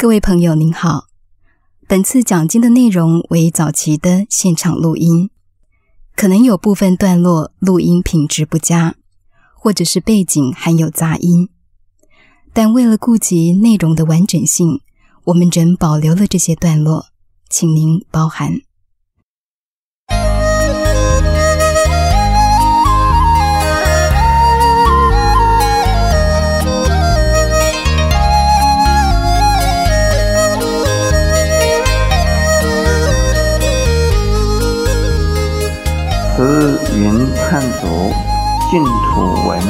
各位朋友您好，本次讲经的内容为早期的现场录音，可能有部分段落录音品质不佳，或者是背景含有杂音，但为了顾及内容的完整性，我们仍保留了这些段落，请您包涵。慈云忏祖净土文。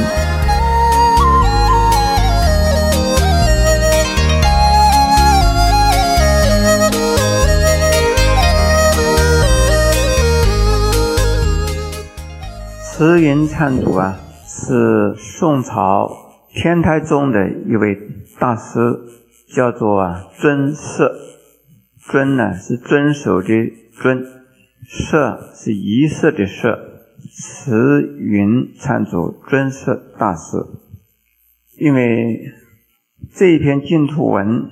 慈云忏祖啊，是宋朝天台宗的一位大师，叫做啊尊摄。尊呢是遵守的尊。色是仪式的色，慈云禅祖尊摄大师。因为这一篇净土文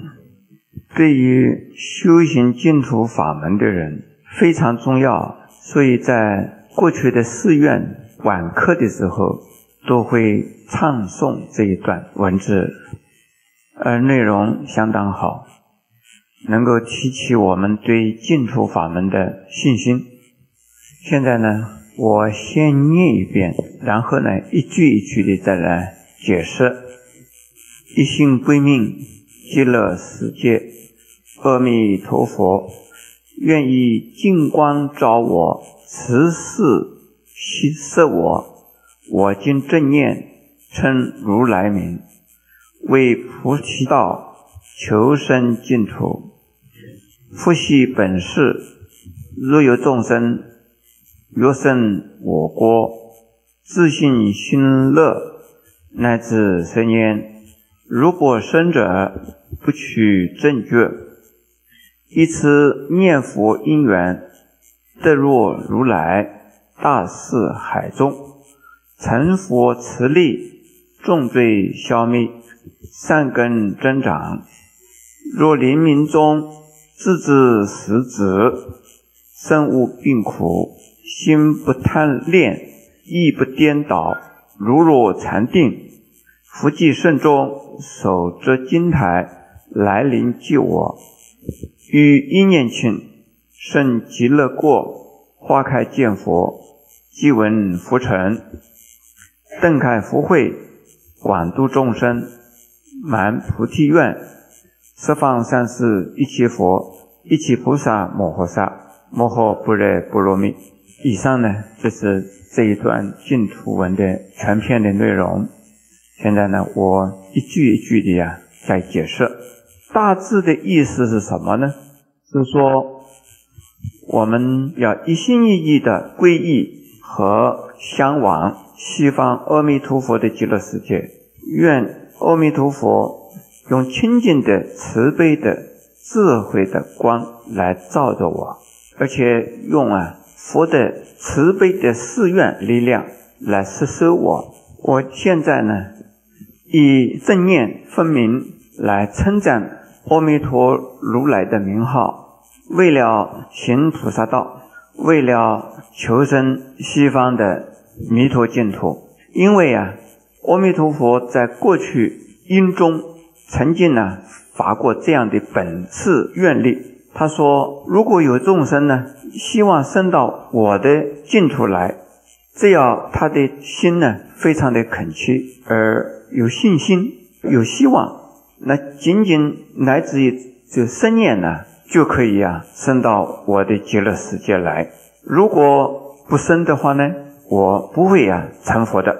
对于修行净土法门的人非常重要，所以在过去的寺院晚课的时候都会唱诵这一段文字，而内容相当好。能够提起我们对净土法门的信心。现在呢，我先念一遍，然后呢，一句一句的再来解释。一心归命，极乐世界，阿弥陀佛，愿以净光照我，慈世悉摄我。我今正念，称如来名，为菩提道。求生净土，复习本事。若有众生若生我国，自信心乐，乃至生焉。如果生者，不取正觉，以此念佛因缘，得若如来大士海中，成佛持力，重罪消灭，善根增长。若临命中自知实子，身无病苦，心不贪恋，意不颠倒，如若禅定，福济慎终，手执金台，来临救我。于一念庆，甚极乐过，花开见佛，即闻佛成，邓开福慧，广度众生，满菩提愿。十方三世一切佛，一切菩萨摩诃萨，摩诃般若波罗蜜。以上呢，就是这一段净土文的全篇的内容。现在呢，我一句一句的呀在解释。大致的意思是什么呢？是说我们要一心一意的皈依和向往西方阿弥陀佛的极乐世界，愿阿弥陀佛。用清净的、慈悲的、智慧的光来照着我，而且用啊佛的慈悲的誓愿力量来摄受我。我现在呢，以正念分明来称赞阿弥陀如来的名号，为了行菩萨道，为了求生西方的弥陀净土。因为啊，阿弥陀佛在过去因中。曾经呢发过这样的本次愿力，他说：“如果有众生呢，希望升到我的净土来，只要他的心呢非常的恳切，而有信心、有希望，那仅仅来自于这生念呢，就可以啊升到我的极乐世界来。如果不生的话呢，我不会啊成佛的。”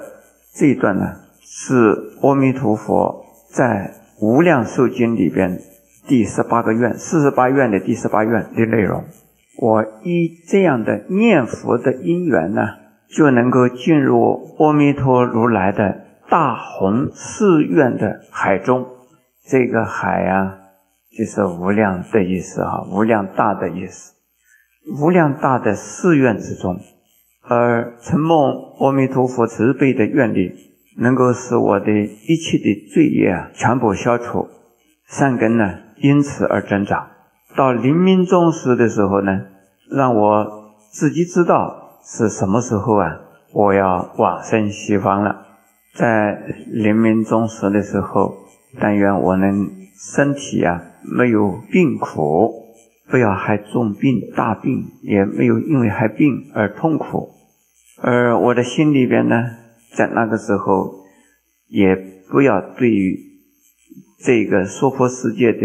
这一段呢是阿弥陀佛在。无量寿经里边第十八个愿，四十八愿的第十八愿的内容，我以这样的念佛的因缘呢，就能够进入阿弥陀如来的大宏誓愿的海中。这个海啊，就是无量的意思啊，无量大的意思，无量大的誓愿之中，而承梦阿弥陀佛慈悲的愿力。能够使我的一切的罪业啊全部消除，善根呢因此而增长。到临命终时的时候呢，让我自己知道是什么时候啊，我要往生西方了。在临命终时的时候，但愿我能身体啊没有病苦，不要害重病大病，也没有因为害病而痛苦。而我的心里边呢，在那个时候，也不要对于这个娑婆世界的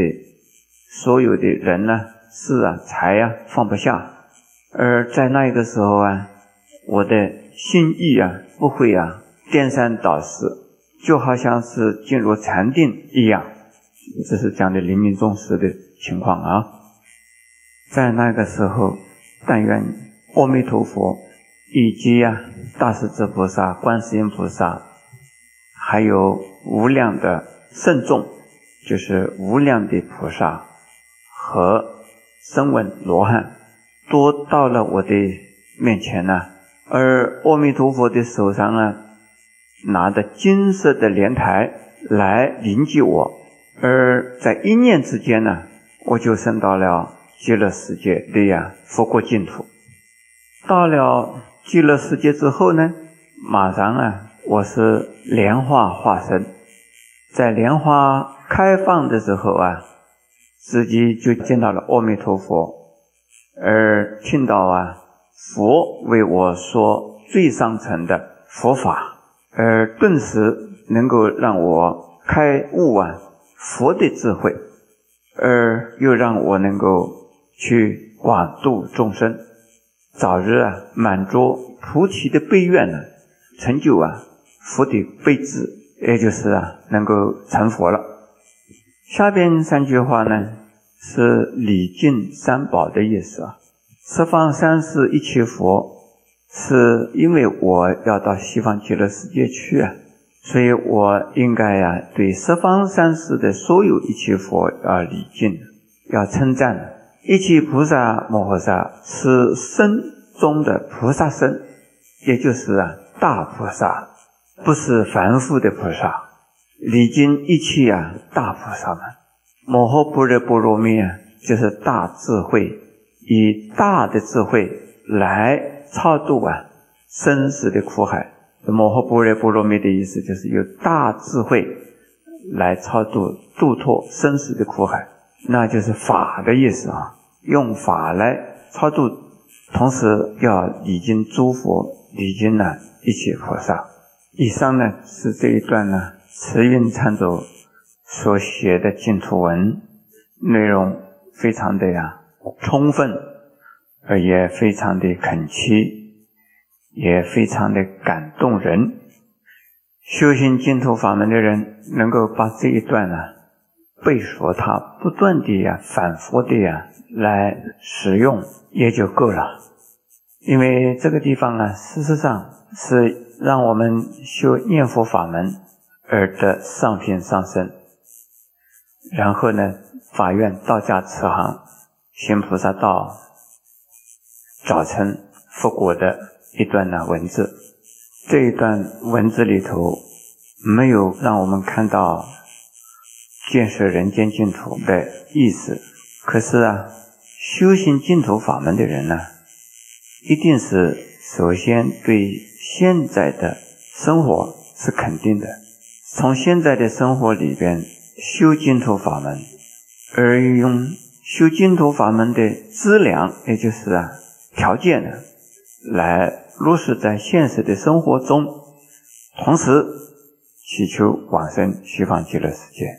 所有的人呢、事啊、财啊放不下。而在那个时候啊，我的心意啊不会啊颠三倒四，就好像是进入禅定一样。这是讲的临命终时的情况啊。在那个时候，但愿阿弥陀佛。以及呀，大势至菩萨、观世音菩萨，还有无量的圣众，就是无量的菩萨和声闻罗汉，都到了我的面前呢。而阿弥陀佛的手上呢，拿着金色的莲台来迎接我，而在一念之间呢，我就升到了极乐世界的呀佛国净土，到了。极乐世界之后呢，马上啊，我是莲花化身，在莲花开放的时候啊，自己就见到了阿弥陀佛，而听到啊，佛为我说最上层的佛法，而顿时能够让我开悟啊，佛的智慧，而又让我能够去广度众生。早日啊，满足菩提的悲愿呢，成就啊佛的悲智，也就是啊能够成佛了。下边三句话呢，是礼敬三宝的意思啊。十方三世一切佛，是因为我要到西方极乐世界去啊，所以我应该呀对十方三世的所有一切佛要礼敬，要称赞。一切菩萨摩诃萨是身中的菩萨身，也就是啊大菩萨，不是凡夫的菩萨。礼敬一切啊大菩萨们，摩诃般若波罗蜜啊，就是大智慧，以大的智慧来超度啊生死的苦海。摩诃般若波罗蜜的意思就是有大智慧来超度度脱生死的苦海。那就是法的意思啊，用法来超度，同时要礼敬诸佛，礼敬呢一切菩萨。以上呢是这一段呢慈云禅祖所写的净土文，内容非常的呀充分，而也非常的恳切，也非常的感动人。修行净土法门的人能够把这一段呢。背熟它，不断的呀，反复的呀来使用也就够了。因为这个地方啊，事实上是让我们修念佛法门而得上品上升，然后呢，法院道家慈航行菩萨道，早晨佛果的一段呢文字。这一段文字里头没有让我们看到。建设人间净土的意思，可是啊，修行净土法门的人呢，一定是首先对现在的生活是肯定的，从现在的生活里边修净土法门，而用修净土法门的资粮，也就是啊条件呢，来落实在现实的生活中，同时祈求往生西方极乐世界。